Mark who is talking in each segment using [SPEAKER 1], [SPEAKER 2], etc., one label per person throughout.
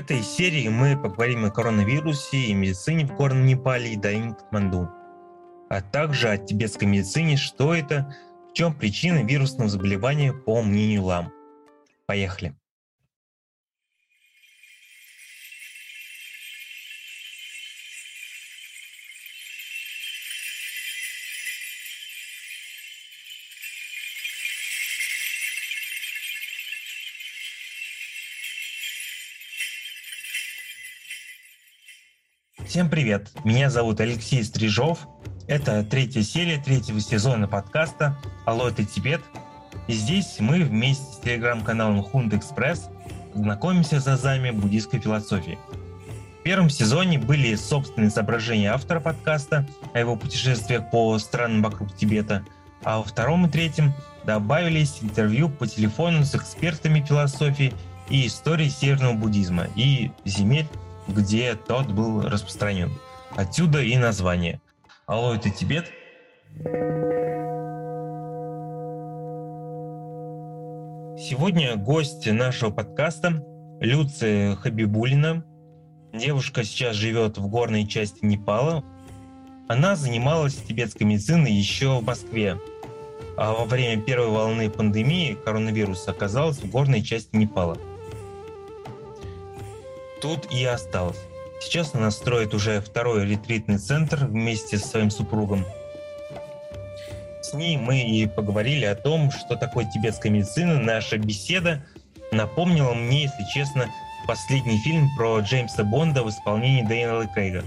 [SPEAKER 1] Этой серии мы поговорим о коронавирусе и медицине в Горном Непале и долине Катманду, а также о тибетской медицине, что это, в чем причина вирусного заболевания по мнению лам. Поехали! Всем привет! Меня зовут Алексей Стрижов. Это третья серия третьего сезона подкаста «Алло, это Тибет». И здесь мы вместе с телеграм-каналом Хунд Экспресс знакомимся с азами буддийской философии. В первом сезоне были собственные изображения автора подкаста о его путешествиях по странам вокруг Тибета, а во втором и третьем добавились интервью по телефону с экспертами философии и истории северного буддизма и земель где тот был распространен. Отсюда и название. Алло, это Тибет? Сегодня гость нашего подкаста Люция Хабибулина. Девушка сейчас живет в горной части Непала. Она занималась тибетской медициной еще в Москве, а во время первой волны пандемии коронавируса оказалась в горной части Непала – тут и осталась. Сейчас она строит уже второй ретритный центр вместе со своим супругом. С ней мы и поговорили о том, что такое тибетская медицина. Наша беседа напомнила мне, если честно, последний фильм про Джеймса Бонда в исполнении Дэниела Крейга,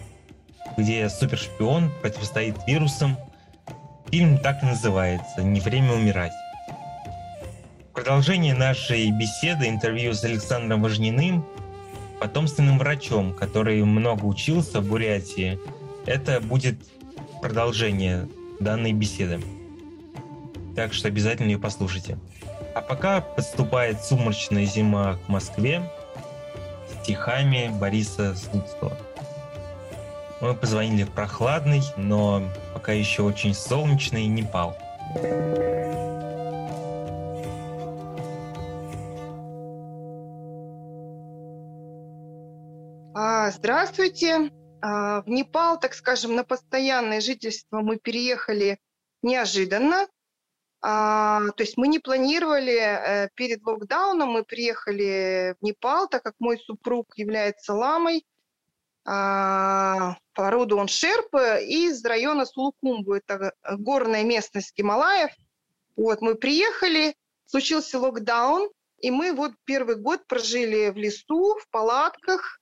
[SPEAKER 1] где супершпион противостоит вирусам. Фильм так и называется «Не время умирать». Продолжение нашей беседы, интервью с Александром Важниным, потомственным врачом, который много учился в Бурятии. Это будет продолжение данной беседы. Так что обязательно ее послушайте. А пока подступает сумрачная зима к Москве стихами Бориса Слуцкого. Мы позвонили в прохладный, но пока еще очень солнечный Непал.
[SPEAKER 2] Здравствуйте. А, в Непал, так скажем, на постоянное жительство мы переехали неожиданно. А, то есть мы не планировали э, перед локдауном, мы приехали в Непал, так как мой супруг является ламой. А, по роду он шерп из района Сулукумбу, это горная местность Гималаев. Вот мы приехали, случился локдаун, и мы вот первый год прожили в лесу, в палатках,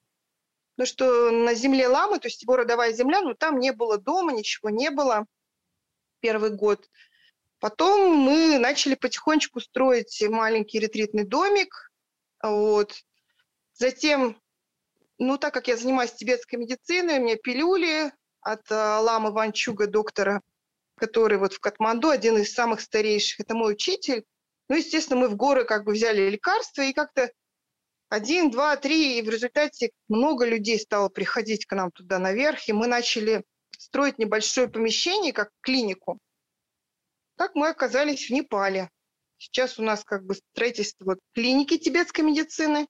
[SPEAKER 2] ну, что на земле Ламы, то есть его родовая земля, ну, там не было дома, ничего не было первый год. Потом мы начали потихонечку строить маленький ретритный домик. Вот. Затем, ну, так как я занимаюсь тибетской медициной, у меня пилюли от э, ламы Ванчуга, доктора, который вот в Катманду, один из самых старейших, это мой учитель. Ну, естественно, мы в горы как бы взяли лекарства и как-то один, два, три, и в результате много людей стало приходить к нам туда наверх, и мы начали строить небольшое помещение, как клинику. Так мы оказались в Непале. Сейчас у нас как бы строительство клиники тибетской медицины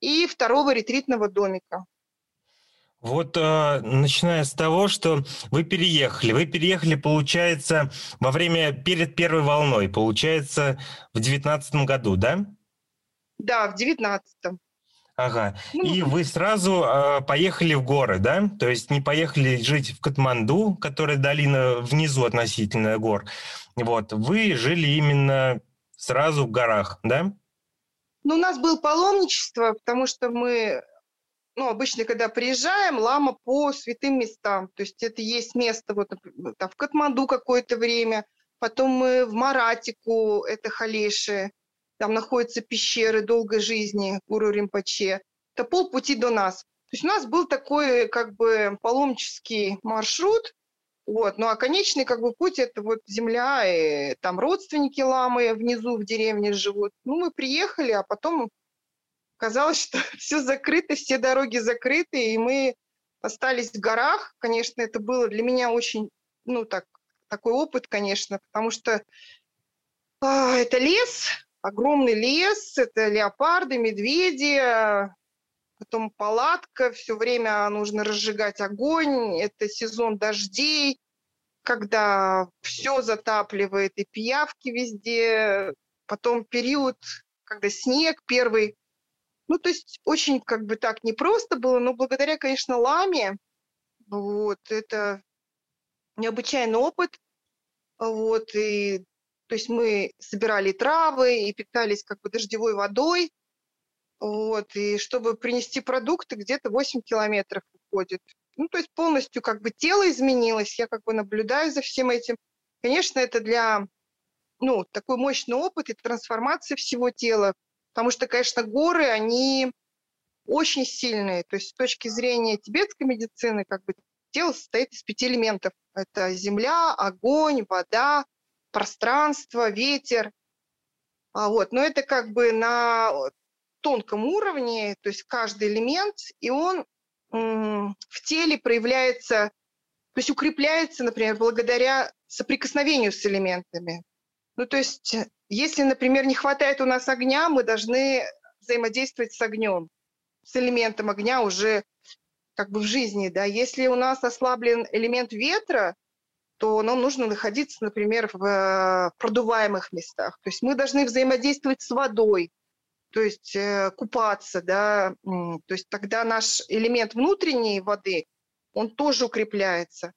[SPEAKER 2] и второго ретритного домика.
[SPEAKER 1] Вот э, начиная с того, что вы переехали. Вы переехали, получается, во время перед первой волной, получается, в девятнадцатом году, да?
[SPEAKER 2] Да, в девятнадцатом.
[SPEAKER 1] Ага. Ну, и вы сразу э, поехали в горы, да? То есть не поехали жить в Катманду, которая долина внизу относительно гор. Вот. Вы жили именно сразу в горах, да?
[SPEAKER 2] Ну, у нас было паломничество, потому что мы, ну, обычно, когда приезжаем, лама по святым местам. То есть это есть место вот там, в Катманду какое-то время, потом мы в Маратику, это Халеши, там находятся пещеры долгой жизни Гуру Римпаче. Это полпути до нас. То есть у нас был такой как бы паломнический маршрут, вот. Ну а конечный как бы путь это вот земля, и там родственники ламы внизу в деревне живут. Ну мы приехали, а потом казалось, что все закрыто, все дороги закрыты, и мы остались в горах. Конечно, это было для меня очень, ну так, такой опыт, конечно, потому что а, это лес, огромный лес, это леопарды, медведи, потом палатка, все время нужно разжигать огонь, это сезон дождей, когда все затапливает и пиявки везде, потом период, когда снег первый. Ну, то есть очень как бы так непросто было, но благодаря, конечно, ламе, вот, это необычайный опыт, вот, и то есть мы собирали травы и питались как бы дождевой водой, вот, и чтобы принести продукты, где-то 8 километров уходит. Ну, то есть полностью как бы тело изменилось, я как бы наблюдаю за всем этим. Конечно, это для, ну, такой мощный опыт и трансформация всего тела, потому что, конечно, горы, они очень сильные. То есть с точки зрения тибетской медицины, как бы тело состоит из пяти элементов. Это земля, огонь, вода, пространство, ветер. А вот, но это как бы на тонком уровне, то есть каждый элемент, и он в теле проявляется, то есть укрепляется, например, благодаря соприкосновению с элементами. Ну, то есть, если, например, не хватает у нас огня, мы должны взаимодействовать с огнем, с элементом огня уже как бы в жизни, да. Если у нас ослаблен элемент ветра, то нам нужно находиться, например, в э, продуваемых местах. То есть мы должны взаимодействовать с водой, то есть э, купаться, да, то есть тогда наш элемент внутренней воды, он тоже укрепляется.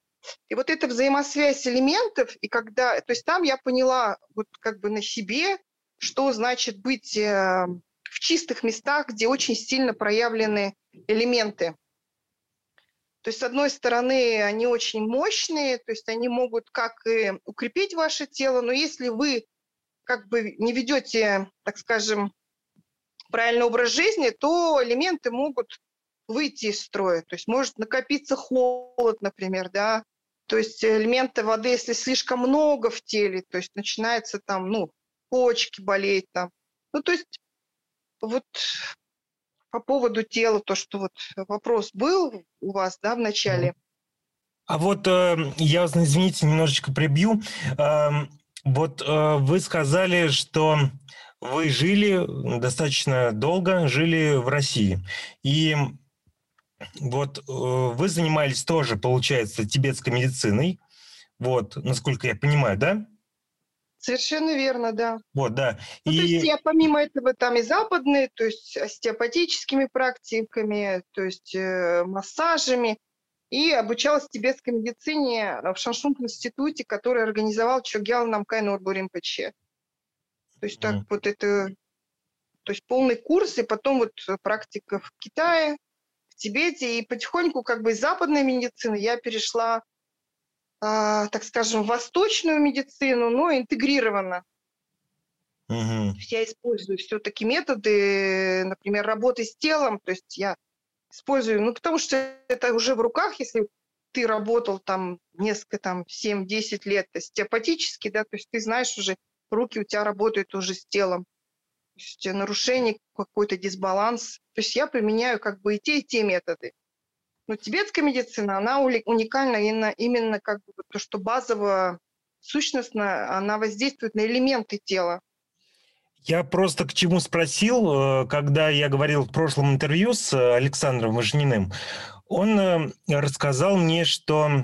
[SPEAKER 2] И вот эта взаимосвязь элементов, и когда, то есть там я поняла вот как бы на себе, что значит быть э, в чистых местах, где очень сильно проявлены элементы. То есть, с одной стороны, они очень мощные, то есть они могут как и укрепить ваше тело, но если вы как бы не ведете, так скажем, правильный образ жизни, то элементы могут выйти из строя. То есть может накопиться холод, например, да. То есть элементы воды, если слишком много в теле, то есть начинается там, ну, почки болеть там. Ну, то есть вот по поводу тела, то, что вот вопрос был у вас, да, в начале.
[SPEAKER 1] А вот э, я вас, извините, немножечко прибью. Э, вот э, вы сказали, что вы жили достаточно долго, жили в России. И вот э, вы занимались тоже, получается, тибетской медициной. Вот, насколько я понимаю, да?
[SPEAKER 2] Совершенно верно, да.
[SPEAKER 1] Вот, да.
[SPEAKER 2] Ну, и... То есть я помимо этого там и западные, то есть остеопатическими практиками, то есть э, массажами, и обучалась тибетской медицине в Шаншунг-институте, который организовал Чогял Намкай Норбу Римпаче. То есть так mm. вот это, то есть полный курс, и потом вот практика в Китае, в Тибете, и потихоньку как бы из западной медицины я перешла так скажем, восточную медицину, но интегрированно. Угу. То есть я использую все-таки методы, например, работы с телом, то есть я использую, ну, потому что это уже в руках, если ты работал там несколько, там, 7-10 лет остеопатически, да, то есть ты знаешь уже, руки у тебя работают уже с телом. То есть нарушение, какой-то дисбаланс. То есть я применяю как бы и те, и те методы. Но тибетская медицина, она уникальна именно, как бы то, что базово, сущностно, она воздействует на элементы тела.
[SPEAKER 1] Я просто к чему спросил, э, когда я говорил в прошлом интервью с Александром Важниным, он э, рассказал мне, что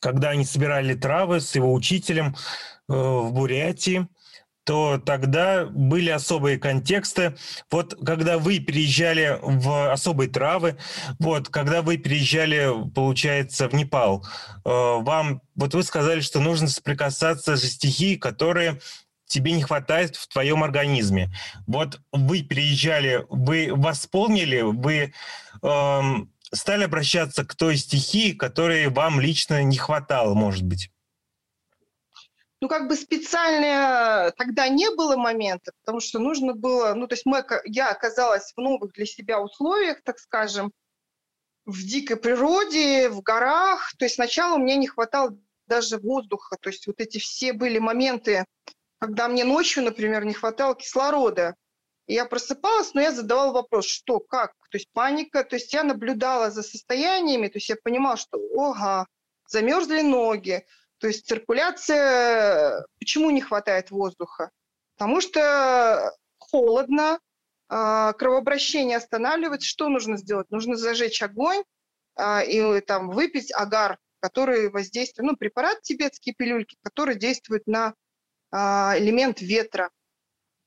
[SPEAKER 1] когда они собирали травы с его учителем э, в Бурятии, то тогда были особые контексты. Вот когда вы переезжали в особые травы, вот когда вы переезжали, получается, в Непал, э, вам, вот вы сказали, что нужно соприкасаться со стихией, которые тебе не хватает в твоем организме. Вот вы переезжали, вы восполнили, вы эм, стали обращаться к той стихии, которой вам лично не хватало, может быть
[SPEAKER 2] ну, как бы специально тогда не было момента, потому что нужно было, ну, то есть мы, я оказалась в новых для себя условиях, так скажем, в дикой природе, в горах. То есть сначала мне не хватало даже воздуха. То есть вот эти все были моменты, когда мне ночью, например, не хватало кислорода. Я просыпалась, но я задавала вопрос, что, как? То есть паника, то есть я наблюдала за состояниями, то есть я понимала, что, ага, замерзли ноги, то есть циркуляция, почему не хватает воздуха? Потому что холодно, а, кровообращение останавливать, что нужно сделать? Нужно зажечь огонь а, и там выпить агар, который воздействует, ну, препарат тибетские пилюльки, который действует на а, элемент ветра.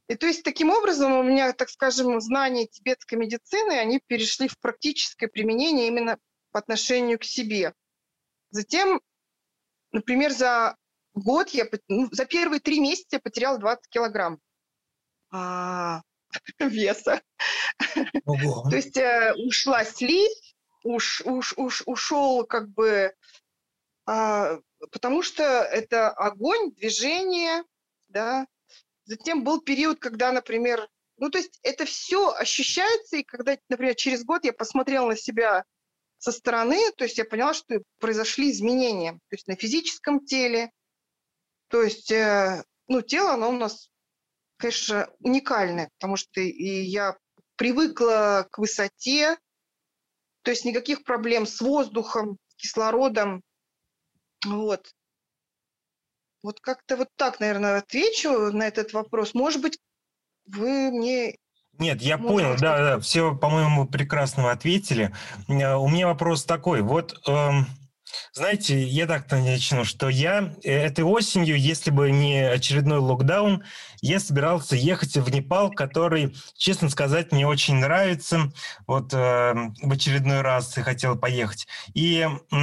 [SPEAKER 2] И то есть таким образом у меня, так скажем, знания тибетской медицины, они перешли в практическое применение именно по отношению к себе. Затем, например, за год я, ну, за первые три месяца я потеряла 20 килограмм а, веса. Ого. То есть э, ушла слизь, уш, уш, уш, ушел как бы, а, потому что это огонь, движение, да. Затем был период, когда, например, ну то есть это все ощущается, и когда, например, через год я посмотрела на себя со стороны, то есть я поняла, что произошли изменения, то есть на физическом теле, то есть, э, ну, тело, оно у нас, конечно, уникальное, потому что и я привыкла к высоте, то есть никаких проблем с воздухом, с кислородом, вот. Вот как-то вот так, наверное, отвечу на этот вопрос. Может быть, вы мне
[SPEAKER 1] нет, я Может, понял, да, да, все, по-моему, прекрасно ответили. Э, у меня вопрос такой, вот, эм, знаете, я так начну, что я э, этой осенью, если бы не очередной локдаун, я собирался ехать в Непал, который, честно сказать, мне очень нравится. Вот э, в очередной раз я хотел поехать. И э,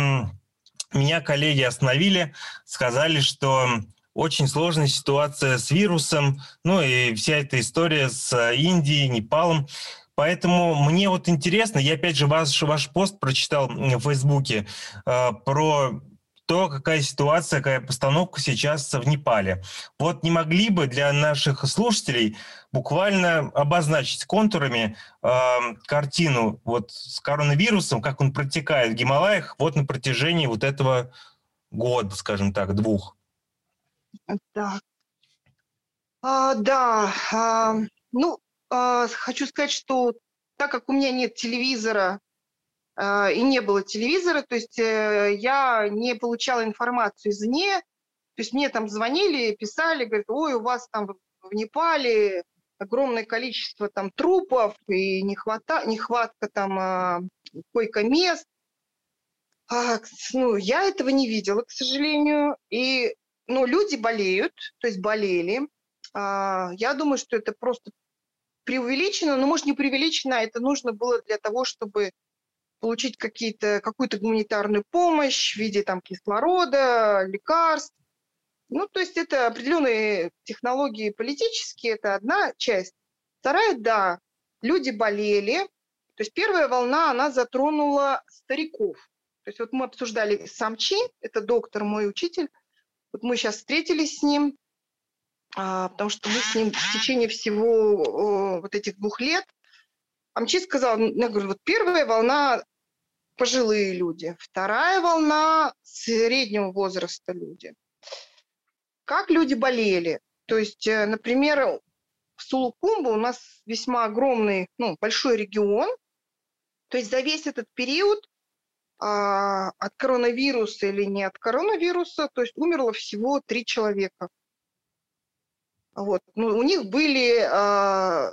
[SPEAKER 1] меня коллеги остановили, сказали, что очень сложная ситуация с вирусом, ну и вся эта история с э, Индией, Непалом. Поэтому мне вот интересно, я опять же ваш, ваш пост прочитал в Фейсбуке э, про то, какая ситуация, какая постановка сейчас в Непале. Вот не могли бы для наших слушателей буквально обозначить контурами э, картину вот с коронавирусом, как он протекает в Гималаях вот на протяжении вот этого года, скажем так, двух?
[SPEAKER 2] Да. А, да, а, ну, а, хочу сказать, что так как у меня нет телевизора а, и не было телевизора, то есть э, я не получала информацию извне, то есть мне там звонили, писали, говорят, ой, у вас там в Непале огромное количество там трупов и нехвата, нехватка там а, койко-мест. А, ну, я этого не видела, к сожалению. И ну, люди болеют, то есть болели. А, я думаю, что это просто преувеличено, но может не преувеличено, а это нужно было для того, чтобы получить какие-то, какую-то гуманитарную помощь в виде там, кислорода, лекарств. Ну, то есть это определенные технологии политические, это одна часть. Вторая, да, люди болели. То есть первая волна, она затронула стариков. То есть вот мы обсуждали Самчи, это доктор, мой учитель, вот мы сейчас встретились с ним, а, потому что мы с ним в течение всего вот этих двух лет. Амчи сказал, я говорю, вот первая волна пожилые люди, вторая волна среднего возраста люди. Как люди болели? То есть, э, например, в Сулукумбу у нас весьма огромный, ну, большой регион. То есть за весь этот период а, от коронавируса или не от коронавируса, то есть умерло всего три человека. Вот. Ну, у них были а,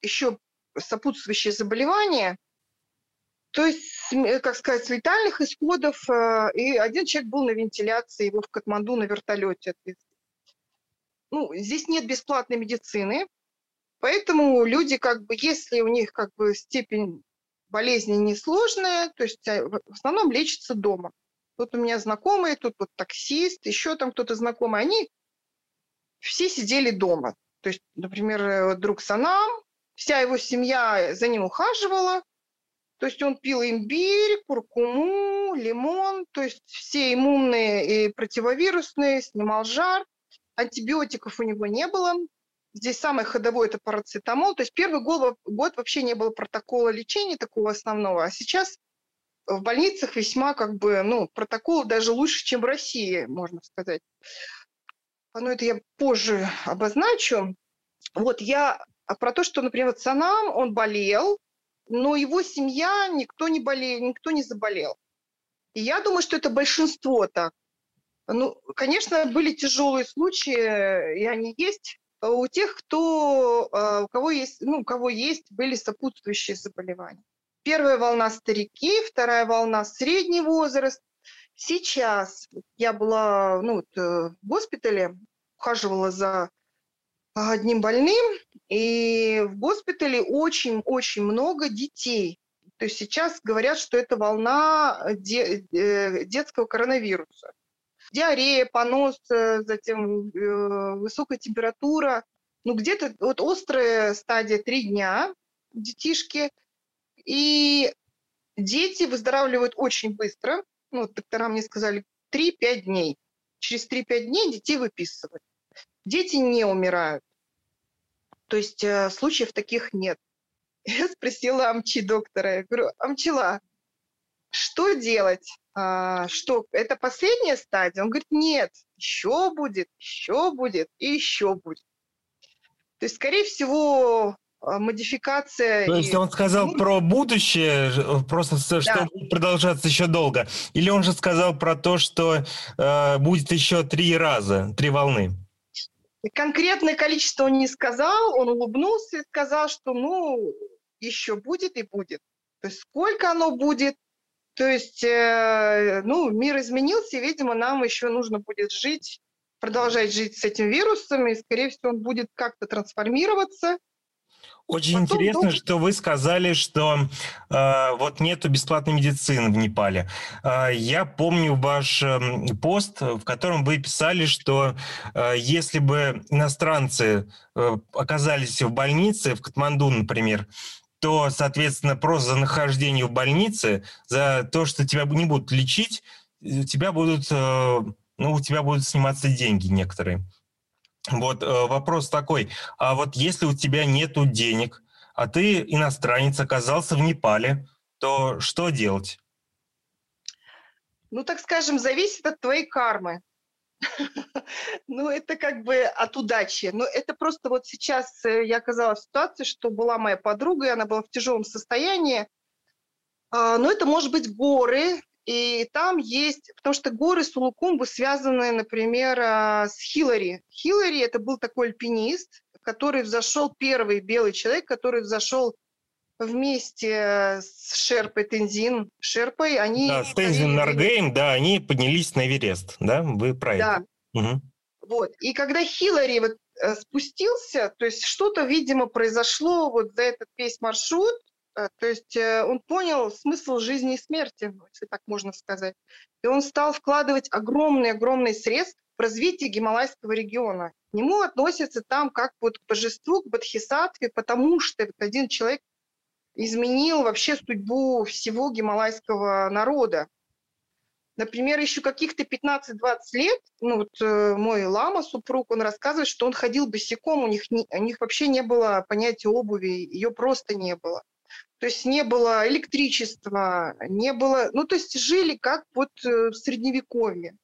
[SPEAKER 2] еще сопутствующие заболевания, то есть, как сказать, с летальных исходов. А, и один человек был на вентиляции, его в Катманду на вертолете Ну, здесь нет бесплатной медицины, поэтому люди, как бы, если у них как бы степень болезни несложная, то есть а, в основном лечатся дома. Тут у меня знакомые, тут вот таксист, еще там кто-то знакомый, они все сидели дома. То есть, например, э, друг Санам, вся его семья за ним ухаживала. То есть он пил имбирь, куркуму, лимон, то есть все иммунные и противовирусные, снимал жар. Антибиотиков у него не было. Здесь самый ходовой это парацетамол. То есть первый год, год вообще не было протокола лечения такого основного. А сейчас в больницах весьма как бы, ну, протокол даже лучше, чем в России, можно сказать но ну, это я позже обозначу. Вот я а про то, что, например, Санам, он болел, но его семья, никто не болел, никто не заболел. И я думаю, что это большинство так. Ну, конечно, были тяжелые случаи, и они есть. У тех, кто, у кого есть, ну, у кого есть, были сопутствующие заболевания. Первая волна старики, вторая волна средний возраст. Сейчас я была ну, вот, в госпитале, ухаживала за одним больным, и в госпитале очень-очень много детей. То есть сейчас говорят, что это волна де- э, детского коронавируса. Диарея, понос, э, затем э, высокая температура. Ну, где-то вот острая стадия три дня детишки. И дети выздоравливают очень быстро. Ну, вот доктора мне сказали, 3-5 дней. Через 3-5 дней детей выписывают. Дети не умирают. То есть э, случаев таких нет. Я спросила Амчи доктора, я говорю, Амчила, что делать? А, что, это последняя стадия? Он говорит, нет, еще будет, еще будет и еще будет. То есть, скорее всего, а, модификация.
[SPEAKER 1] То есть и... он сказал ну, про будущее, просто да. что будет продолжаться еще долго. Или он же сказал про то, что э, будет еще три раза, три волны?
[SPEAKER 2] Конкретное количество он не сказал, он улыбнулся и сказал, что ну еще будет и будет. То есть сколько оно будет, то есть, э, ну, мир изменился, и, видимо, нам еще нужно будет жить, продолжать жить с этим вирусом, и, скорее всего, он будет как-то трансформироваться,
[SPEAKER 1] очень Потом интересно, долго... что вы сказали, что э, вот нету бесплатной медицины в Непале. Э, я помню ваш э, пост, в котором вы писали, что э, если бы иностранцы э, оказались в больнице, в Катманду, например, то, соответственно, просто за нахождение в больнице, за то, что тебя не будут лечить, тебя будут, э, ну, у тебя будут сниматься деньги некоторые. Вот э, вопрос такой, а вот если у тебя нету денег, а ты иностранец, оказался в Непале, то что делать?
[SPEAKER 2] Ну, так скажем, зависит от твоей кармы. Ну, это как бы от удачи. Но это просто вот сейчас э, я оказалась в ситуации, что была моя подруга, и она была в тяжелом состоянии. А, но это может быть горы, и там есть, потому что горы Сулукумбу связаны, например, а, с Хиллари. Хиллари – это был такой альпинист, который взошел, первый белый человек, который взошел вместе с Шерпой Тензин, Шерпой, они...
[SPEAKER 1] Да, с Тензин Наргейм, да, они поднялись на Эверест, да, вы это.
[SPEAKER 2] Да. Угу. Вот, и когда Хиллари вот э, спустился, то есть что-то, видимо, произошло вот за этот весь маршрут, Э, то есть э, он понял смысл жизни и смерти, ну, если так можно сказать. И он стал вкладывать огромные-огромные средства в развитие Гималайского региона. К нему относятся там как вот к божеству, к Бодхисаттве, потому что этот один человек изменил вообще судьбу всего гималайского народа. Например, еще каких-то 15-20 лет, ну вот э, мой лама, супруг, он рассказывает, что он ходил босиком, у них, не, у них вообще не было понятия обуви, ее просто не было. То есть не было электричества, не было... Ну, то есть жили как вот э, в Средневековье.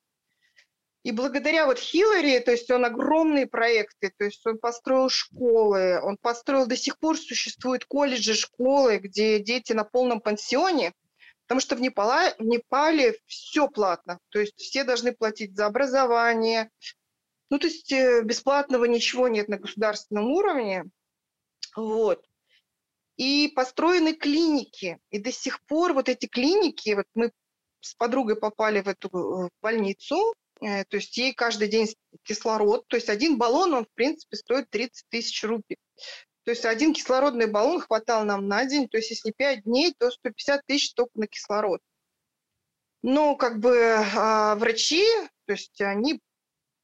[SPEAKER 2] И благодаря вот Хиллари, то есть он огромные проекты, то есть он построил школы, он построил, до сих пор существуют колледжи, школы, где дети на полном пансионе, потому что в Непале, в Непале все платно, то есть все должны платить за образование, ну то есть э, бесплатного ничего нет на государственном уровне, вот. И построены клиники. И до сих пор вот эти клиники, вот мы с подругой попали в эту в больницу, э, то есть ей каждый день кислород, то есть один баллон, он в принципе стоит 30 тысяч рублей. То есть один кислородный баллон хватал нам на день, то есть если 5 дней, то 150 тысяч только на кислород. Но как бы э, врачи, то есть они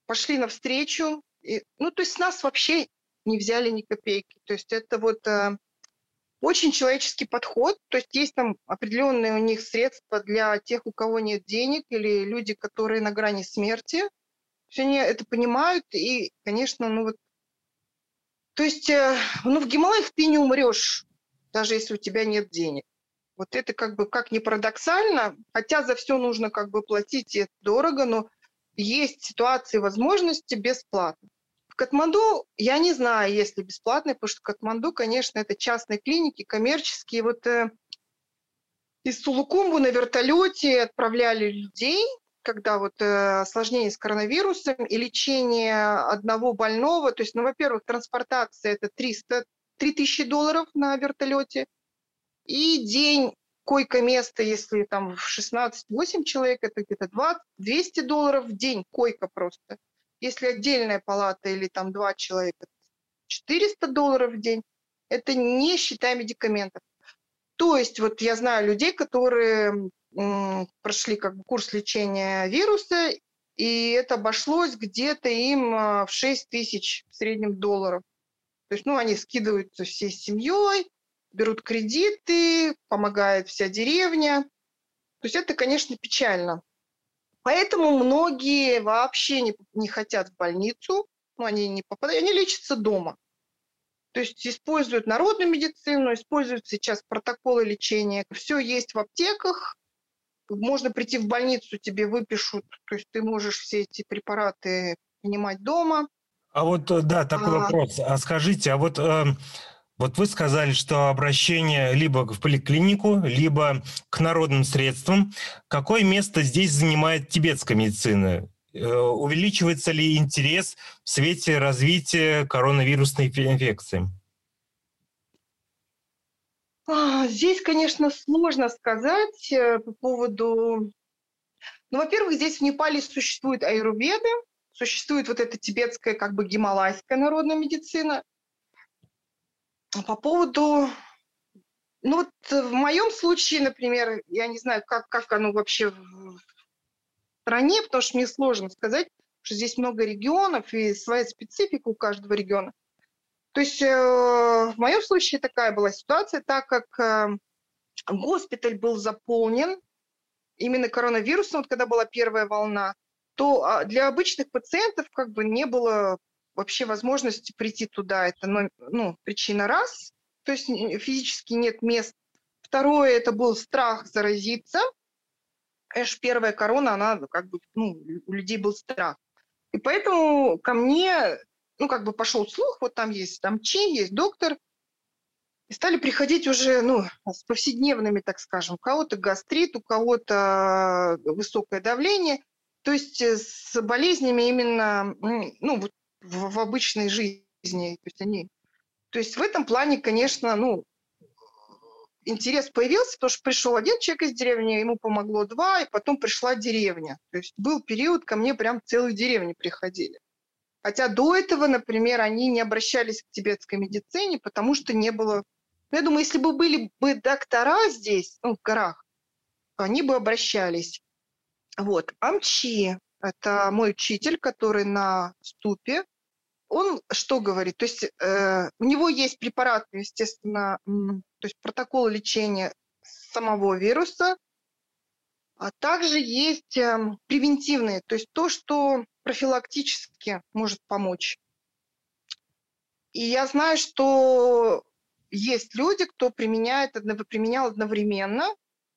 [SPEAKER 2] пошли навстречу, и, ну то есть с нас вообще не взяли ни копейки. То есть это вот э, очень человеческий подход, то есть есть там определенные у них средства для тех, у кого нет денег, или люди, которые на грани смерти. Все они это понимают, и, конечно, ну вот... То есть, э, ну, в Гималаях ты не умрешь, даже если у тебя нет денег. Вот это как бы, как ни парадоксально, хотя за все нужно как бы платить, и это дорого, но есть ситуации, возможности бесплатно. В Катманду я не знаю, есть ли бесплатные, потому что Катманду, конечно, это частные клиники, коммерческие. Вот э, из Сулукумбу на вертолете отправляли людей, когда вот э, осложнение с коронавирусом и лечение одного больного, то есть, ну, во-первых, транспортация это 300, 3000 долларов на вертолете, и день койко-место, если там в 16-8 человек, это где-то 20, 200 долларов в день койка просто. Если отдельная палата или там два человека, 400 долларов в день. Это не считая медикаментов. То есть вот я знаю людей, которые прошли как бы курс лечения вируса, и это обошлось где-то им а, в 6 тысяч в среднем долларов. То есть, ну, они скидываются всей семьей, берут кредиты, помогает вся деревня. То есть это, конечно, печально. Поэтому многие вообще не, не хотят в больницу, ну, они не попадают, они лечатся дома. То есть используют народную медицину, используют сейчас протоколы лечения. Все есть в аптеках, можно прийти в больницу, тебе выпишут, то есть ты можешь все эти препараты принимать дома.
[SPEAKER 1] А вот, э, да, такой а... вопрос. А скажите, а вот, э, вот вы сказали, что обращение либо в поликлинику, либо к народным средствам. Какое место здесь занимает тибетская медицина? Э, увеличивается ли интерес в свете развития коронавирусной инфекции?
[SPEAKER 2] А, здесь, конечно, сложно сказать э, по поводу... Ну, во-первых, здесь в Непале существуют аюрведы, существует вот эта тибетская, как бы гималайская народная медицина. По поводу... Ну, вот в моем случае, например, я не знаю, как, как оно вообще в стране, потому что мне сложно сказать, что здесь много регионов и своя специфика у каждого региона. То есть э, в моем случае такая была ситуация, так как э, госпиталь был заполнен именно коронавирусом, вот когда была первая волна, то а, для обычных пациентов как бы не было вообще возможности прийти туда. Это ну, ну, причина раз, то есть физически нет мест. Второе, это был страх заразиться. Эш, первая корона, она как бы, ну, у людей был страх. И поэтому ко мне ну, как бы пошел слух, вот там есть там чи, есть доктор, и стали приходить уже, ну, с повседневными, так скажем, у кого-то гастрит, у кого-то высокое давление, то есть э, с болезнями именно, ну, в, в обычной жизни, то есть они, то есть в этом плане, конечно, ну, интерес появился, потому что пришел один человек из деревни, ему помогло два, и потом пришла деревня. То есть был период, ко мне прям целые деревни приходили. Хотя до этого, например, они не обращались к тибетской медицине, потому что не было... Ну, я думаю, если бы были бы доктора здесь, ну, в горах, они бы обращались. Вот. Амчи – это мой учитель, который на ступе. Он что говорит? То есть э, у него есть препараты, естественно, то есть протокол лечения самого вируса, а также есть э, превентивные, то есть то, что профилактически может помочь. И я знаю, что есть люди, кто применяет, применял одновременно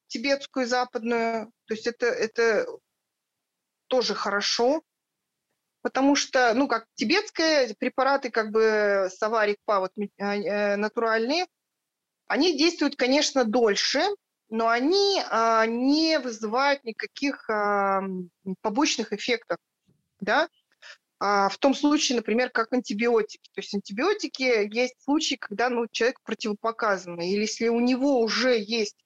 [SPEAKER 2] тибетскую и западную. То есть это, это тоже хорошо, потому что, ну, как тибетские препараты, как бы саварик, па, вот э, э, натуральные, они действуют, конечно, дольше, но они а, не вызывают никаких а, побочных эффектов да, а в том случае, например, как антибиотики. То есть антибиотики есть случаи, когда ну, человек противопоказанный, или если у него уже есть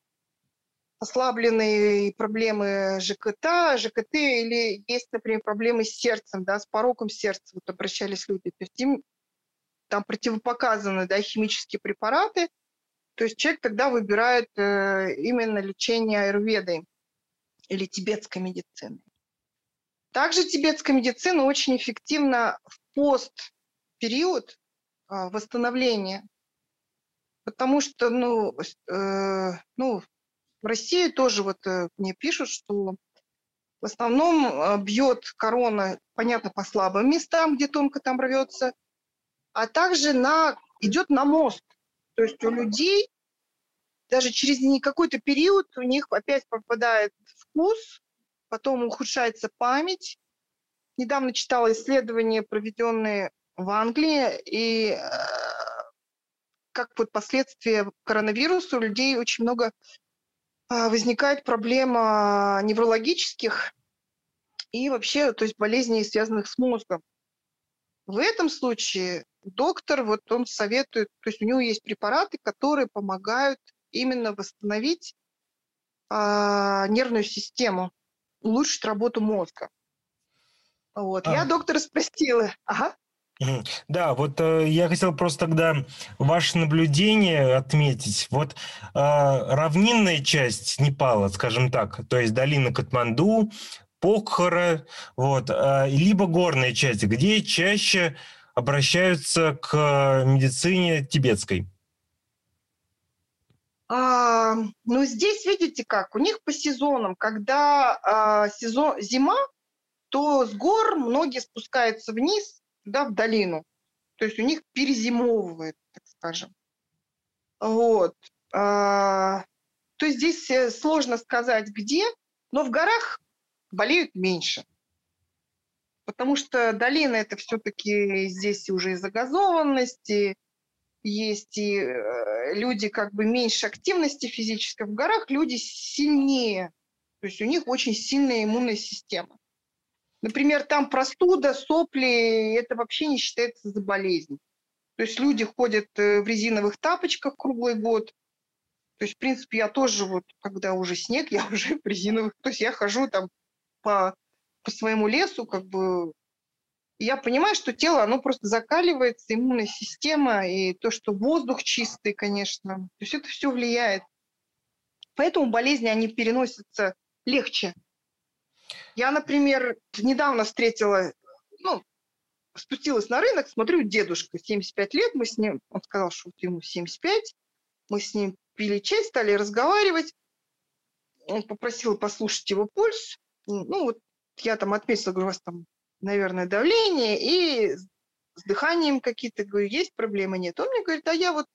[SPEAKER 2] ослабленные проблемы ЖКТ, ЖКТ, или есть, например, проблемы с сердцем, да, с пороком сердца, вот обращались люди, то есть им там противопоказаны, да, химические препараты, то есть человек тогда выбирает э, именно лечение аюрведой или тибетской медицины. Также тибетская медицина очень эффективна в постпериод а, восстановления, потому что, ну, э, ну, в России тоже вот э, мне пишут, что в основном э, бьет корона, понятно, по слабым местам, где тонко там рвется, а также на, идет на мост. То есть у людей даже через какой-то период у них опять попадает вкус, потом ухудшается память. Недавно читала исследования, проведенные в Англии, и э, как вот последствия коронавируса у людей очень много возникает проблема неврологических и вообще, то есть болезней, связанных с мозгом. В этом случае доктор, вот он советует, то есть у него есть препараты, которые помогают именно восстановить а, нервную систему, улучшить работу мозга. Вот. А. Я доктора спросила. Ага.
[SPEAKER 1] Да, вот э, я хотел просто тогда ваше наблюдение отметить. Вот э, равнинная часть Непала, скажем так, то есть долина Катманду, Покхара, вот, э, либо горная часть, где чаще обращаются к медицине тибетской.
[SPEAKER 2] А, ну, здесь видите как, у них по сезонам, когда а, сезон, зима, то с гор многие спускаются вниз, да, в долину. То есть у них перезимовывает, так скажем. Вот. А, то есть здесь э, сложно сказать, где, но в горах болеют меньше. Потому что долина это все-таки здесь уже и загазованности, есть и э, люди как бы меньше активности физической. В горах люди сильнее. То есть у них очень сильная иммунная система. Например, там простуда, сопли, это вообще не считается за болезнь. То есть люди ходят э, в резиновых тапочках круглый год. То есть, в принципе, я тоже вот, когда уже снег, я уже в резиновых... То есть я хожу там по, по своему лесу, как бы... И я понимаю, что тело, оно просто закаливается, иммунная система, и то, что воздух чистый, конечно. То есть это все влияет. Поэтому болезни, они переносятся легче. Я, например, недавно встретила, ну, спустилась на рынок, смотрю, дедушка, 75 лет, мы с ним, он сказал, что ему 75, мы с ним пили чай, стали разговаривать, он попросил послушать его пульс, ну, вот я там отметила, говорю, у вас там, наверное, давление, и с дыханием какие-то, говорю, есть проблемы, нет. Он мне говорит, а я вот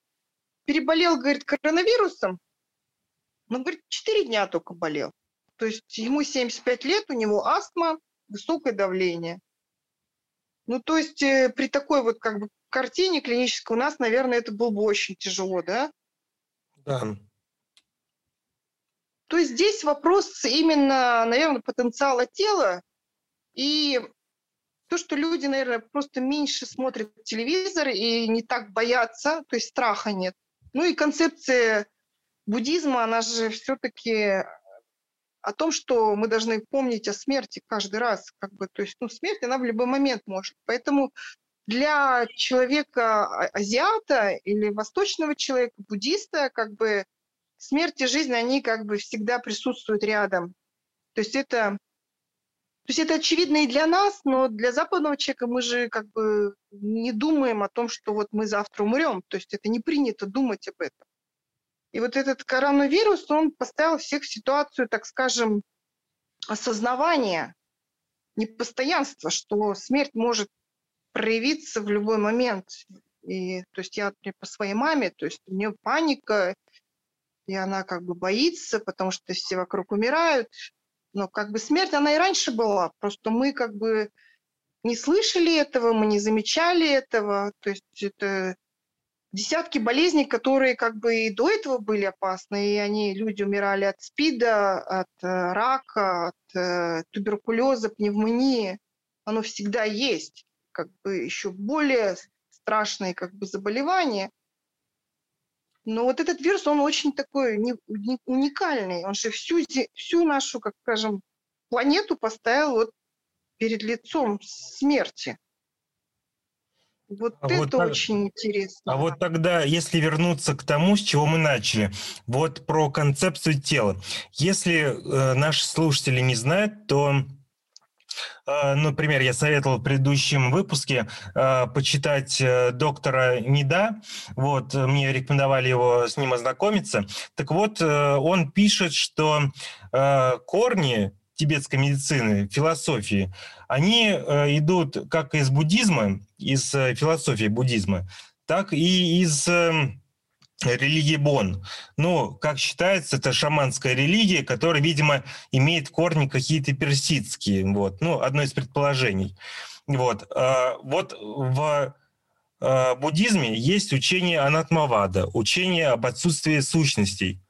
[SPEAKER 2] переболел, говорит, коронавирусом, ну, говорит, 4 дня только болел. То есть ему 75 лет, у него астма, высокое давление. Ну, то есть э, при такой вот как бы картине клинической у нас, наверное, это было бы очень тяжело, да?
[SPEAKER 1] Да.
[SPEAKER 2] То есть здесь вопрос именно, наверное, потенциала тела и то, что люди, наверное, просто меньше смотрят телевизор и не так боятся, то есть страха нет. Ну и концепция буддизма, она же все-таки о том, что мы должны помнить о смерти каждый раз, как бы, то есть, ну, смерть, она в любой момент может. Поэтому для человека а, азиата или восточного человека, буддиста, как бы смерть и жизнь, они как бы всегда присутствуют рядом. То есть это, то есть это очевидно и для нас, но для западного человека мы же как бы не думаем о том, что вот мы завтра умрем. То есть это не принято думать об этом. И вот этот коронавирус, он поставил всех в ситуацию, так скажем, осознавания, непостоянства, что смерть может проявиться в любой момент. И, то есть я например, по своей маме, то есть у нее паника, и она как бы боится, потому что все вокруг умирают. Но как бы смерть, она и раньше была, просто мы как бы не слышали этого, мы не замечали этого. То есть это десятки болезней, которые как бы и до этого были опасны, и они, люди умирали от СПИДа, от э, рака, от э, туберкулеза, пневмонии. Оно всегда есть. Как бы еще более страшные как бы заболевания. Но вот этот вирус, он очень такой уникальный. Он же всю, всю нашу, как скажем, планету поставил вот перед лицом смерти. Вот а это вот, очень интересно.
[SPEAKER 1] А вот тогда, если вернуться к тому, с чего мы начали, вот про концепцию тела. Если э, наши слушатели не знают, то э, Например, я советовал в предыдущем выпуске э, почитать э, доктора Неда. Вот, мне рекомендовали его с ним ознакомиться. Так вот, э, он пишет, что э, корни тибетской медицины, философии, они э, идут как из буддизма, из э, философии буддизма, так и из э, религии Бон. Ну, как считается, это шаманская религия, которая, видимо, имеет корни какие-то персидские. Вот. Ну, одно из предположений. Вот, вот в буддизме есть учение анатмавада, учение об отсутствии сущностей.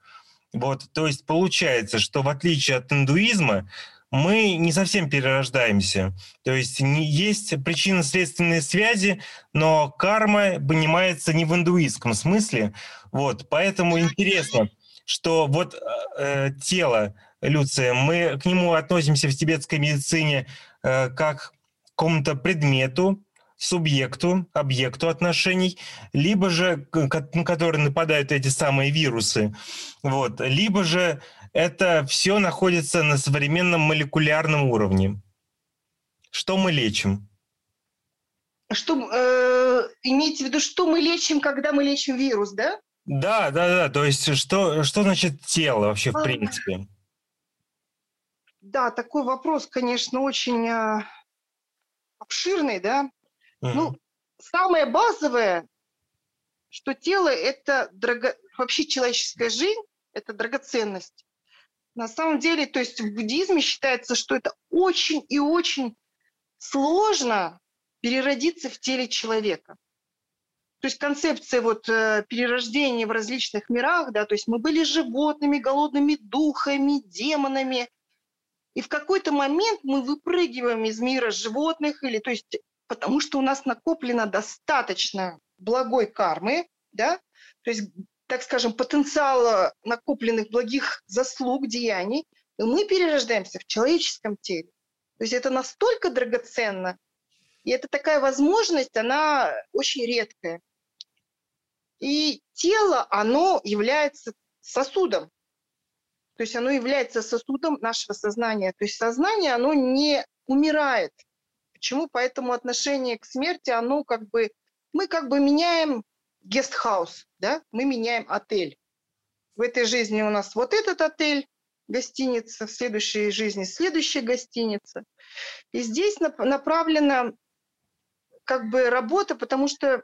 [SPEAKER 1] Вот, то есть получается, что в отличие от индуизма, мы не совсем перерождаемся. То есть есть причинно-следственные связи, но карма понимается не в индуистском смысле. Вот, поэтому интересно, что вот э, тело, Люция, мы к нему относимся в тибетской медицине э, как к какому-то предмету, субъекту, объекту отношений, либо же, на который нападают эти самые вирусы, вот, либо же это все находится на современном молекулярном уровне. Что мы лечим?
[SPEAKER 2] Что, э, имеете в виду, что мы лечим, когда мы лечим вирус, да?
[SPEAKER 1] Да, да, да. То есть что, что значит тело вообще в а, принципе?
[SPEAKER 2] Да, такой вопрос, конечно, очень э, обширный, да. Угу. Ну, самое базовое, что тело – это драго... вообще человеческая жизнь, это драгоценность. На самом деле, то есть в буддизме считается, что это очень и очень сложно переродиться в теле человека. То есть концепция вот э, перерождения в различных мирах, да, то есть мы были животными, голодными духами, демонами, и в какой-то момент мы выпрыгиваем из мира животных, или, то есть, потому что у нас накоплено достаточно благой кармы, да, то есть так скажем, потенциала накопленных благих заслуг, деяний, и мы перерождаемся в человеческом теле. То есть это настолько драгоценно, и это такая возможность, она очень редкая. И тело, оно является сосудом. То есть оно является сосудом нашего сознания. То есть сознание, оно не умирает. Почему? Поэтому отношение к смерти, оно как бы, мы как бы меняем гестхаус, да, мы меняем отель. В этой жизни у нас вот этот отель, гостиница, в следующей жизни следующая гостиница. И здесь направлена как бы работа, потому что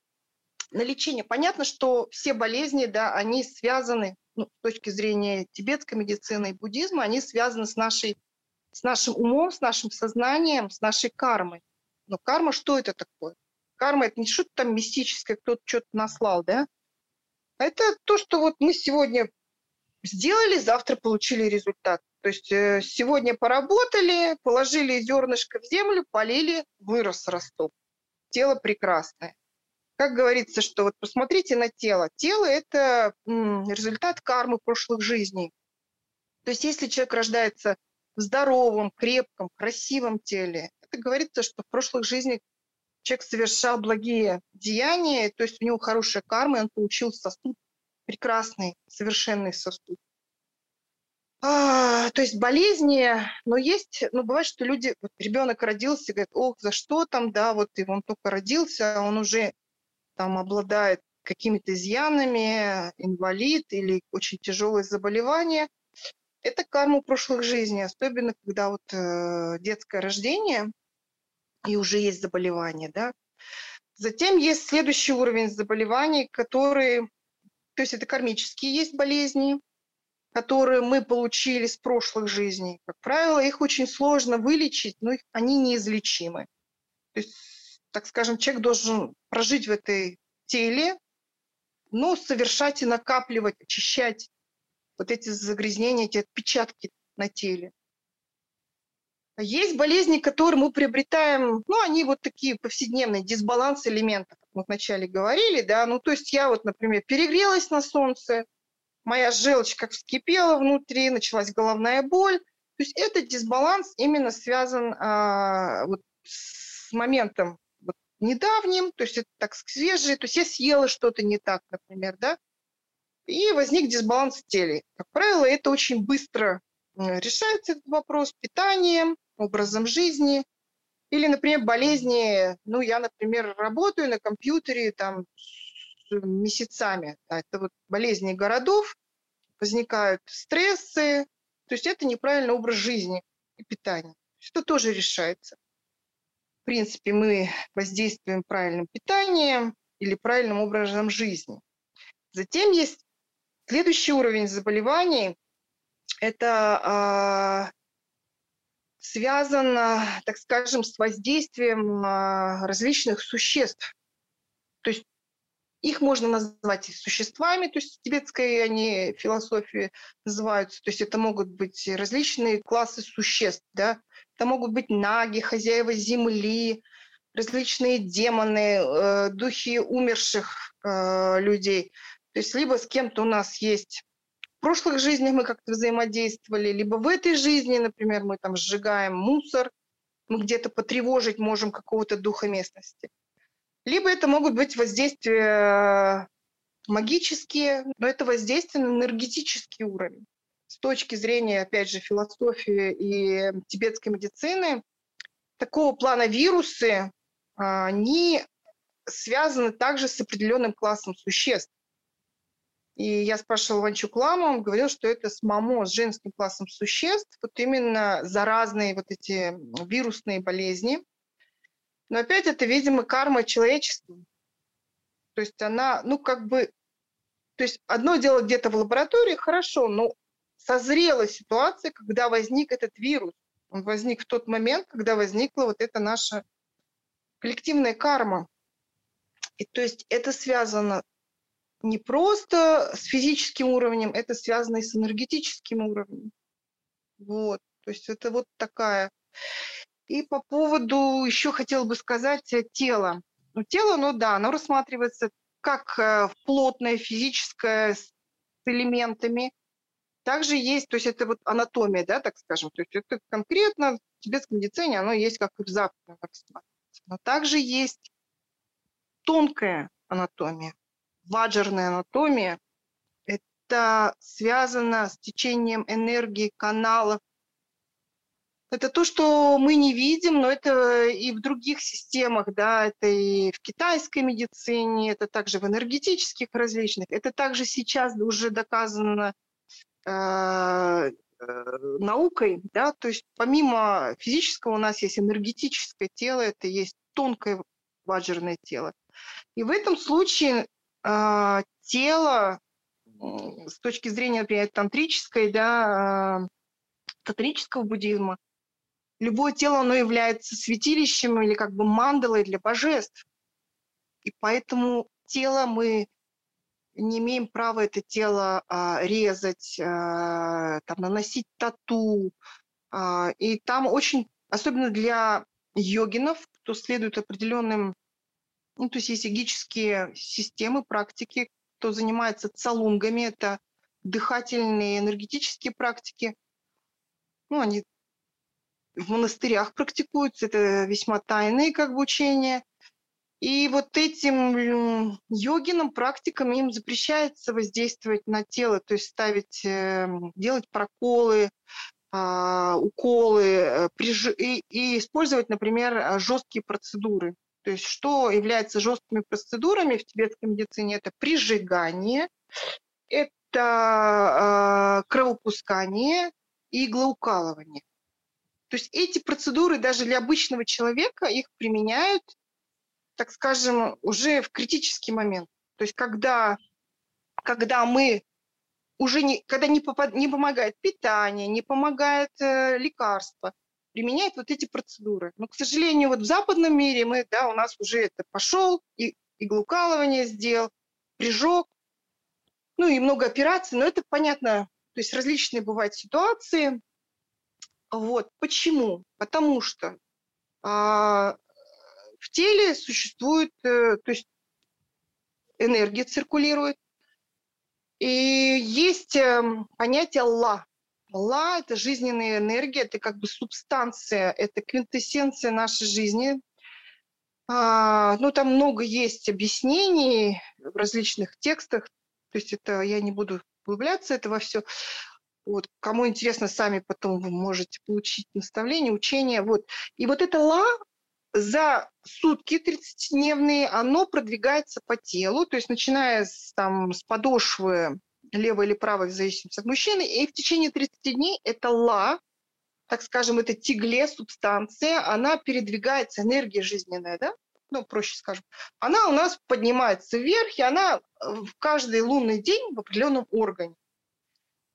[SPEAKER 2] на лечение. Понятно, что все болезни, да, они связаны, ну, с точки зрения тибетской медицины и буддизма, они связаны с, нашей, с нашим умом, с нашим сознанием, с нашей кармой. Но карма, что это такое? Карма – это не что-то там мистическое, кто-то что-то наслал, да? Это то, что вот мы сегодня сделали, завтра получили результат. То есть э, сегодня поработали, положили зернышко в землю, полили, вырос росток. Тело прекрасное. Как говорится, что вот посмотрите на тело. Тело – это результат кармы прошлых жизней. То есть если человек рождается в здоровом, крепком, красивом теле, это говорится, что в прошлых жизнях человек совершал благие деяния, то есть у него хорошая карма, и он получил сосуд, прекрасный, совершенный сосуд. А, то есть болезни, но есть, ну бывает, что люди, вот ребенок родился, говорит, ох, за что там, да, вот и он только родился, он уже там обладает какими-то изъянами, инвалид или очень тяжелое заболевание. Это карма прошлых жизней, особенно когда вот э, детское рождение, и уже есть заболевание, да. Затем есть следующий уровень заболеваний, которые, то есть это кармические есть болезни, которые мы получили с прошлых жизней. Как правило, их очень сложно вылечить, но они неизлечимы. То есть, так скажем, человек должен прожить в этой теле, но совершать и накапливать, очищать вот эти загрязнения, эти отпечатки на теле. Есть болезни, которые мы приобретаем, ну, они вот такие повседневные, дисбаланс элементов, как мы вначале говорили, да, ну, то есть я вот, например, перегрелась на солнце, моя желчь как вскипела внутри, началась головная боль, то есть этот дисбаланс именно связан а, вот с моментом вот, недавним, то есть это так свежее, то есть я съела что-то не так, например, да, и возник дисбаланс в теле. Как правило, это очень быстро решается этот вопрос питанием, образом жизни. Или, например, болезни, ну, я, например, работаю на компьютере там месяцами. Это вот болезни городов, возникают стрессы, то есть это неправильный образ жизни и питания. Это тоже решается. В принципе, мы воздействуем правильным питанием или правильным образом жизни. Затем есть следующий уровень заболеваний. Это связано, так скажем, с воздействием а, различных существ. То есть Их можно назвать существами, то есть в тибетской они философии называются, то есть это могут быть различные классы существ, да, это могут быть наги, хозяева земли, различные демоны, э, духи умерших э, людей. То есть либо с кем-то у нас есть в прошлых жизнях мы как-то взаимодействовали, либо в этой жизни, например, мы там сжигаем мусор, мы где-то потревожить можем какого-то духа местности. Либо это могут быть воздействия магические, но это воздействие на энергетический уровень. С точки зрения, опять же, философии и тибетской медицины, такого плана вирусы, а, они связаны также с определенным классом существ. И я спрашивала Ванчук Ламу, он говорил, что это с мамо, с женским классом существ, вот именно заразные вот эти вирусные болезни. Но опять это, видимо, карма человечества. То есть она, ну, как бы, то есть одно дело где-то в лаборатории, хорошо, но созрела ситуация, когда возник этот вирус. Он возник в тот момент, когда возникла вот эта наша коллективная карма. И то есть это связано не просто с физическим уровнем, это связано и с энергетическим уровнем. Вот, то есть это вот такая. И по поводу, еще хотела бы сказать, э, тела. Ну, тело, ну да, оно рассматривается как э, плотное, физическое, с элементами. Также есть, то есть это вот анатомия, да, так скажем, то есть это конкретно в тибетской медицине, оно есть как и в западной, Но также есть тонкая анатомия ваджерная анатомия, это связано с течением энергии каналов. Это то, что мы не видим, но это и в других системах, да, это и в китайской медицине, это также в энергетических различных, это также сейчас уже доказано э, э, наукой, да, то есть помимо физического у нас есть энергетическое тело, это есть тонкое ваджерное тело. И в этом случае э, тело с точки зрения, например, тантрической, да, э, тантрического буддизма, любое тело, оно является святилищем или как бы мандалой для божеств. И поэтому тело мы не имеем права это тело а, резать, а, там, наносить тату. А, и там очень, особенно для йогинов, кто следует определенным ну, то есть есть йогические системы, практики, кто занимается цалунгами, это дыхательные энергетические практики. Ну, они в монастырях практикуются, это весьма тайные как бы учения. И вот этим йогинам, практикам им запрещается воздействовать на тело, то есть ставить, эм, делать проколы, а, уколы э, и использовать, например, жесткие процедуры. То есть что является жесткими процедурами в тибетской медицине? Это прижигание, это э, кровопускание и иглоукалывание. То есть эти процедуры даже для обычного человека их применяют, так скажем, уже в критический момент. То есть когда, когда мы уже не, когда не, попад, не помогает питание, не помогает э, лекарства, применяет вот эти процедуры. Но, к сожалению, вот в западном мире мы, да, у нас уже это пошел, и иглоукалывание сделал, прижег, ну и много операций, но это понятно, то есть различные бывают ситуации. Вот. Почему? Потому что а, в теле существует, э, то есть энергия циркулирует, и есть э, понятие ла, Ла – это жизненная энергия, это как бы субстанция, это квинтэссенция нашей жизни. А, ну, там много есть объяснений в различных текстах, то есть это я не буду углубляться это во все. Вот, кому интересно, сами потом вы можете получить наставление, учение. Вот. И вот это ла за сутки 30-дневные, оно продвигается по телу, то есть начиная с, там, с подошвы левой или правой, в зависимости от мужчины, и в течение 30 дней эта ла, так скажем, это тигле, субстанция, она передвигается, энергия жизненная, да, ну, проще скажем, она у нас поднимается вверх, и она в каждый лунный день в определенном органе.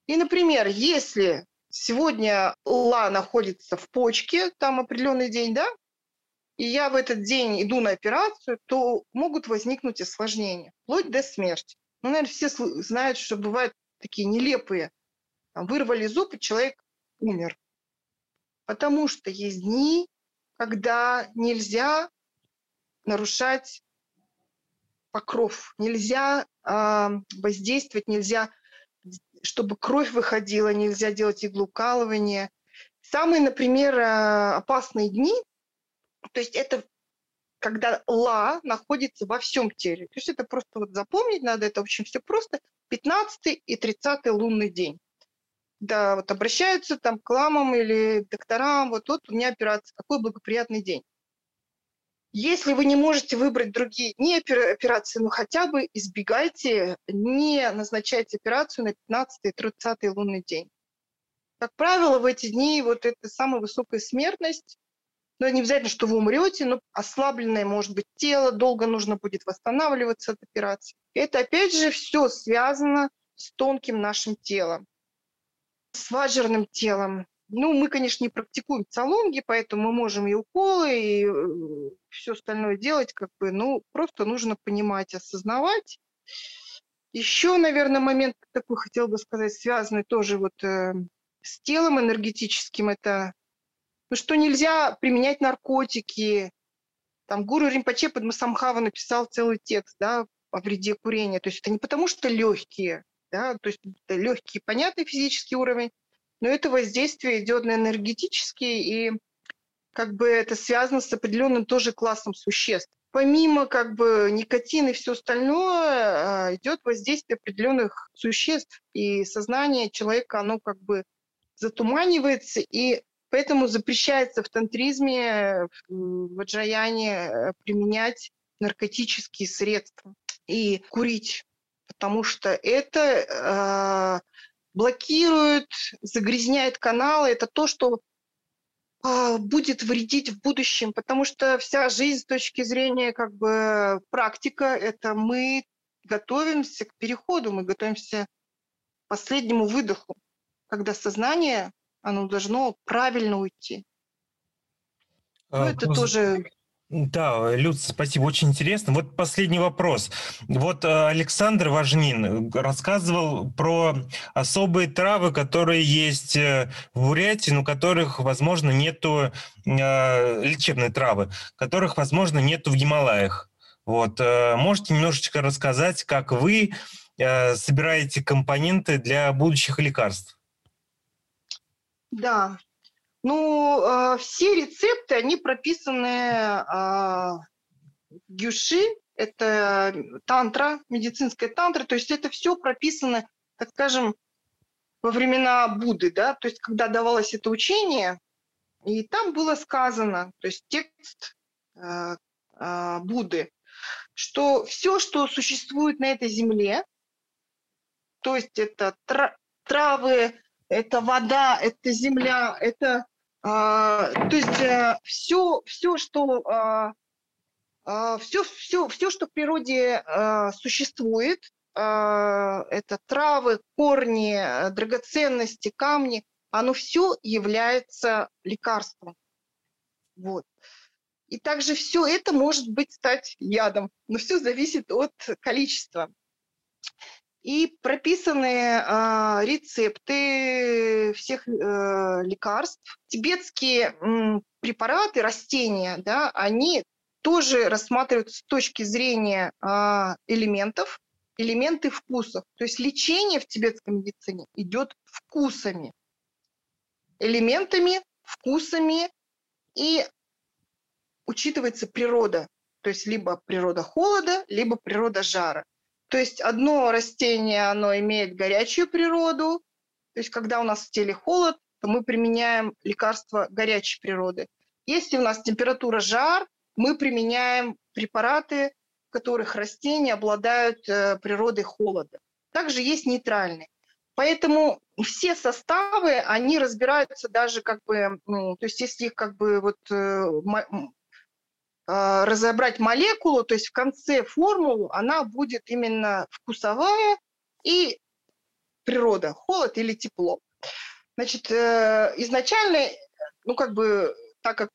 [SPEAKER 2] И, например, если сегодня ла находится в почке, там определенный день, да, и я в этот день иду на операцию, то могут возникнуть осложнения, вплоть до смерти. Ну, наверное, все знают, что бывают такие нелепые. Там, вырвали зуб, и человек умер. Потому что есть дни, когда нельзя нарушать покров, нельзя э, воздействовать, нельзя, чтобы кровь выходила, нельзя делать иглоукалывание. Самые, например, а, опасные дни, то есть это когда ла находится во всем теле. То есть это просто вот запомнить надо, это очень все просто. 15 и 30 лунный день. Да, вот обращаются там к ламам или докторам, вот тут у меня операция, какой благоприятный день. Если вы не можете выбрать другие не операции, ну хотя бы избегайте, не назначайте операцию на 15 и 30 лунный день. Как правило, в эти дни вот это самая высокая смертность, но не обязательно, что вы умрете, но ослабленное может быть тело, долго нужно будет восстанавливаться от операции. Это опять же все связано с тонким нашим телом, с важерным телом. Ну, мы, конечно, не практикуем цалонги, поэтому мы можем и уколы, и э, все остальное делать, как бы, ну, просто нужно понимать, осознавать. Еще, наверное, момент такой хотел бы сказать, связанный тоже вот э, с телом энергетическим, это ну, что нельзя применять наркотики. Там гуру Римпаче под Масамхава написал целый текст да, о вреде курения. То есть это не потому, что легкие, да, то есть это легкий, понятный физический уровень, но это воздействие идет на энергетический, и как бы это связано с определенным тоже классом существ. Помимо как бы никотина и все остальное, а, идет воздействие определенных существ, и сознание человека, оно как бы затуманивается, и Поэтому запрещается в тантризме, в аджаяне э, применять наркотические средства и курить, потому что это э, блокирует, загрязняет каналы. Это то, что э, будет вредить в будущем, потому что вся жизнь с точки зрения как бы практика, это мы готовимся к переходу, мы готовимся к последнему выдоху, когда сознание оно должно правильно уйти. Ну, а, это тоже
[SPEAKER 1] да, Люд, спасибо, очень интересно. Вот последний вопрос. Вот э, Александр Важнин рассказывал про особые травы, которые есть э, в Бурятии, но которых, возможно, нету, э, лечебные травы, которых, возможно, нету в Гималаях. Вот, можете немножечко рассказать, как вы собираете компоненты для будущих лекарств?
[SPEAKER 2] Да. Ну, э, все рецепты, они прописаны э, гюши, это тантра, медицинская тантра, то есть это все прописано, так скажем, во времена Будды, да, то есть когда давалось это учение, и там было сказано, то есть текст э, э, Будды, что все, что существует на этой земле, то есть это травы, это вода, это земля, это а, то есть а, все, все, что а, а, все, все, все, что в природе а, существует, а, это травы, корни, драгоценности, камни, оно все является лекарством. Вот. И также все это может быть стать ядом, но все зависит от количества и прописаны э, рецепты всех э, лекарств. Тибетские э, препараты, растения, да, они тоже рассматриваются с точки зрения э, элементов, элементы вкусов. То есть лечение в тибетской медицине идет вкусами, элементами, вкусами и учитывается природа. То есть либо природа холода, либо природа жара. То есть одно растение, оно имеет горячую природу, то есть когда у нас в теле холод, то мы применяем лекарства горячей природы. Если у нас температура жар, мы применяем препараты, в которых растения обладают э, природой холода. Также есть нейтральные. Поэтому все составы, они разбираются даже как бы, ну, то есть если их как бы вот э, разобрать молекулу, то есть в конце формулу, она будет именно вкусовая и природа, холод или тепло. Значит, э, изначально, ну как бы, так как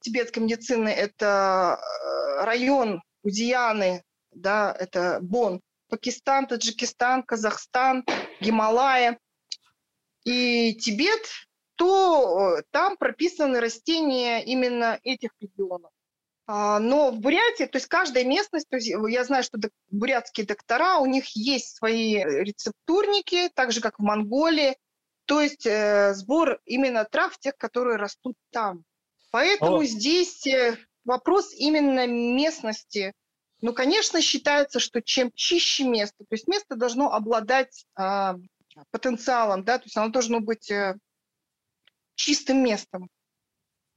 [SPEAKER 2] тибетской медицины это э, район Удияны, да, это Бон, Пакистан, Таджикистан, Казахстан, Гималая и Тибет, то э, там прописаны растения именно этих регионов. А, но в Бурятии, то есть каждая местность, то есть я знаю, что бурятские доктора, у них есть свои рецептурники, так же как в Монголии, то есть э, сбор именно трав тех, которые растут там. Поэтому О. здесь э, вопрос именно местности. Ну, конечно, считается, что чем чище место, то есть место должно обладать э, потенциалом, да, то есть оно должно быть э, чистым местом.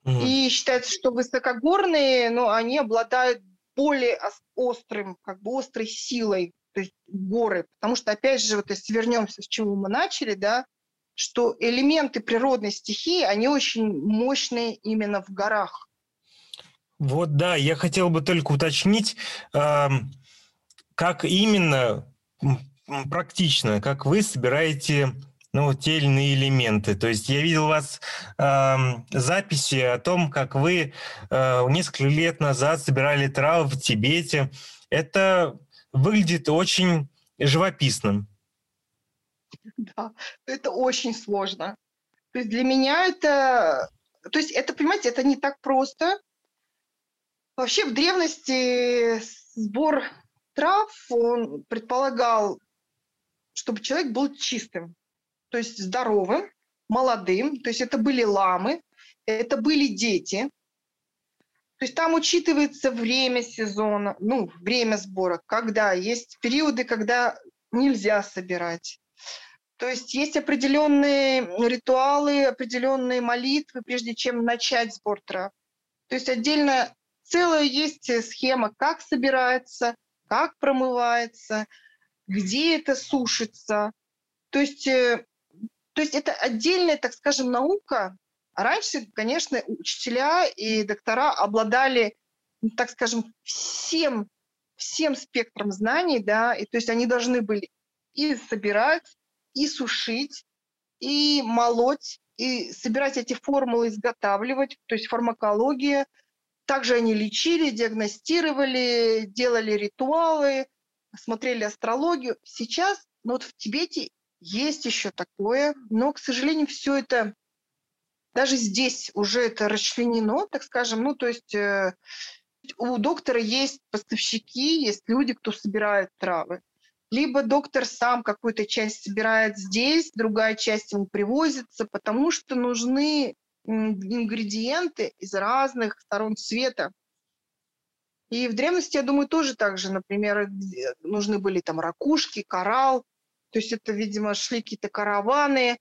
[SPEAKER 2] И считается, что высокогорные, ну, они обладают более острым, как бы острой силой, то есть горы. Потому что, опять же, вот если вернемся, с чего мы начали, да, что элементы природной стихии, они очень мощные именно в горах.
[SPEAKER 1] Вот, да, я хотел бы только уточнить, э, как именно практично, как вы собираете ну, те или иные элементы. То есть я видел у вас э, записи о том, как вы э, несколько лет назад собирали травы в Тибете. Это выглядит очень живописным.
[SPEAKER 2] Да, это очень сложно. То есть для меня это... То есть это, понимаете, это не так просто. Вообще в древности сбор трав, он предполагал, чтобы человек был чистым, то есть здоровым, молодым. То есть это были ламы, это были дети. То есть там учитывается время сезона, ну, время сбора, когда есть периоды, когда нельзя собирать. То есть есть определенные ритуалы, определенные молитвы, прежде чем начать сбор трав. То есть отдельно целая есть схема, как собирается, как промывается, где это сушится. То есть, э, то есть это отдельная, так скажем, наука. Раньше, конечно, учителя и доктора обладали, ну, так скажем, всем, всем спектром знаний, да, и то есть они должны были и собирать, и сушить, и молоть, и собирать эти формулы, изготавливать, то есть фармакология. Также они лечили, диагностировали, делали ритуалы, смотрели астрологию. Сейчас, ну вот в Тибете есть еще такое, но, к сожалению, все это даже здесь уже это расчленено, так скажем, ну то есть э, у доктора есть поставщики, есть люди, кто собирает травы. Либо доктор сам какую-то часть собирает здесь, другая часть ему привозится, потому что нужны ингредиенты из разных сторон света. И в древности, я думаю, тоже так же, например, нужны были там ракушки, коралл, то есть это, видимо, шли какие-то караваны,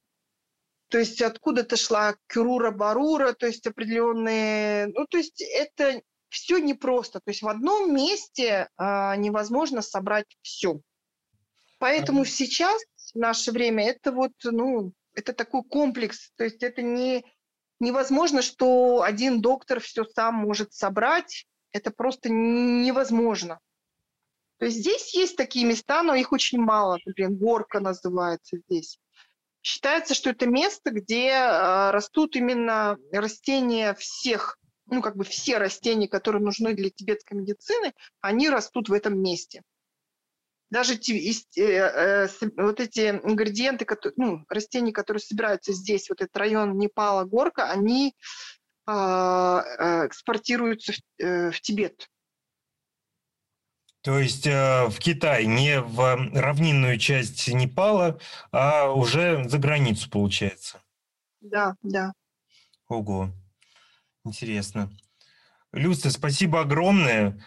[SPEAKER 2] то есть откуда-то шла кюрура-барура, то есть определенные, ну, то есть это все непросто, то есть в одном месте а, невозможно собрать все. Поэтому сейчас, в наше время, это вот, ну, это такой комплекс. То есть это не, невозможно, что один доктор все сам может собрать. Это просто невозможно. То есть здесь есть такие места, но их очень мало. Например, горка называется здесь. Считается, что это место, где э, растут именно растения всех, ну как бы все растения, которые нужны для тибетской медицины, они растут в этом месте даже э, э, вот эти ингредиенты, ну, растения, которые собираются здесь, вот этот район Непала, Горка, они а, экспортируются в, в Тибет.
[SPEAKER 1] То есть э, в Китай, не в равнинную часть Непала, а уже за границу, получается.
[SPEAKER 2] Да, да.
[SPEAKER 1] Ого, интересно. Люция, спасибо огромное.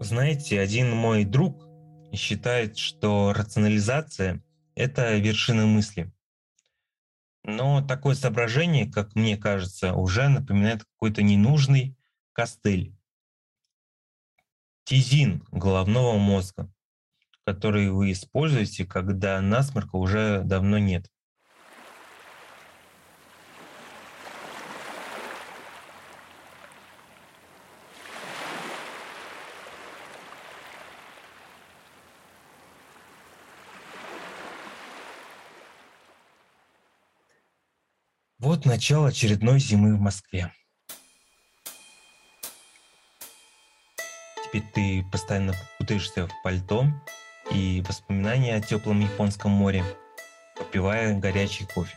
[SPEAKER 1] Знаете, один мой друг считает, что рационализация — это вершина мысли. Но такое соображение, как мне кажется, уже напоминает какой-то ненужный костыль. Тизин головного мозга, который вы используете, когда насморка уже давно нет. Вот начало очередной зимы в Москве. Теперь ты постоянно путаешься в пальто и воспоминания о теплом японском море, попивая горячий кофе.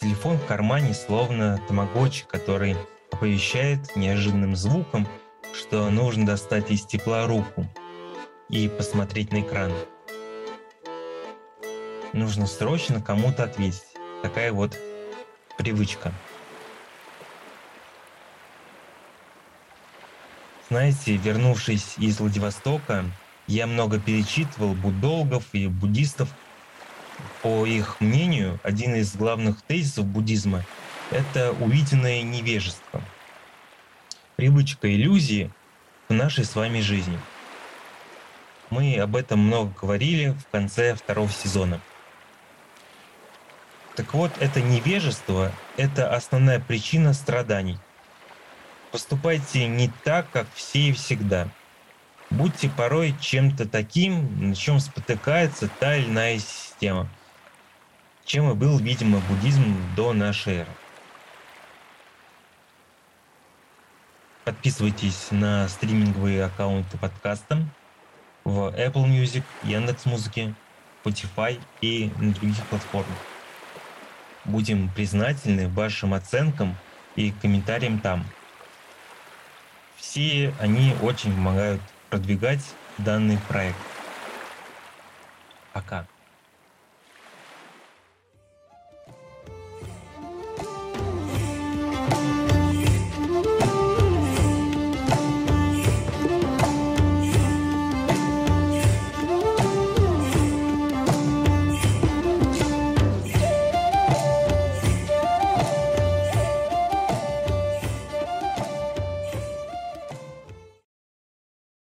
[SPEAKER 1] Телефон в кармане словно тамагочи, который оповещает неожиданным звуком, что нужно достать из тепла руку и посмотреть на экран. Нужно срочно кому-то ответить. Такая вот привычка. Знаете, вернувшись из Владивостока, я много перечитывал буддологов и буддистов. По их мнению, один из главных тезисов буддизма – это увиденное невежество. Привычка иллюзии в нашей с вами жизни. Мы об этом много говорили в конце второго сезона. Так вот, это невежество – это основная причина страданий. Поступайте не так, как все и всегда. Будьте порой чем-то таким, на чем спотыкается та или иная система, чем и был, видимо, буддизм до нашей эры. Подписывайтесь на стриминговые аккаунты подкаста в Apple Music, Яндекс.Музыке, Spotify и на других платформах. Будем признательны вашим оценкам и комментариям там. Все они очень помогают продвигать данный проект. Пока.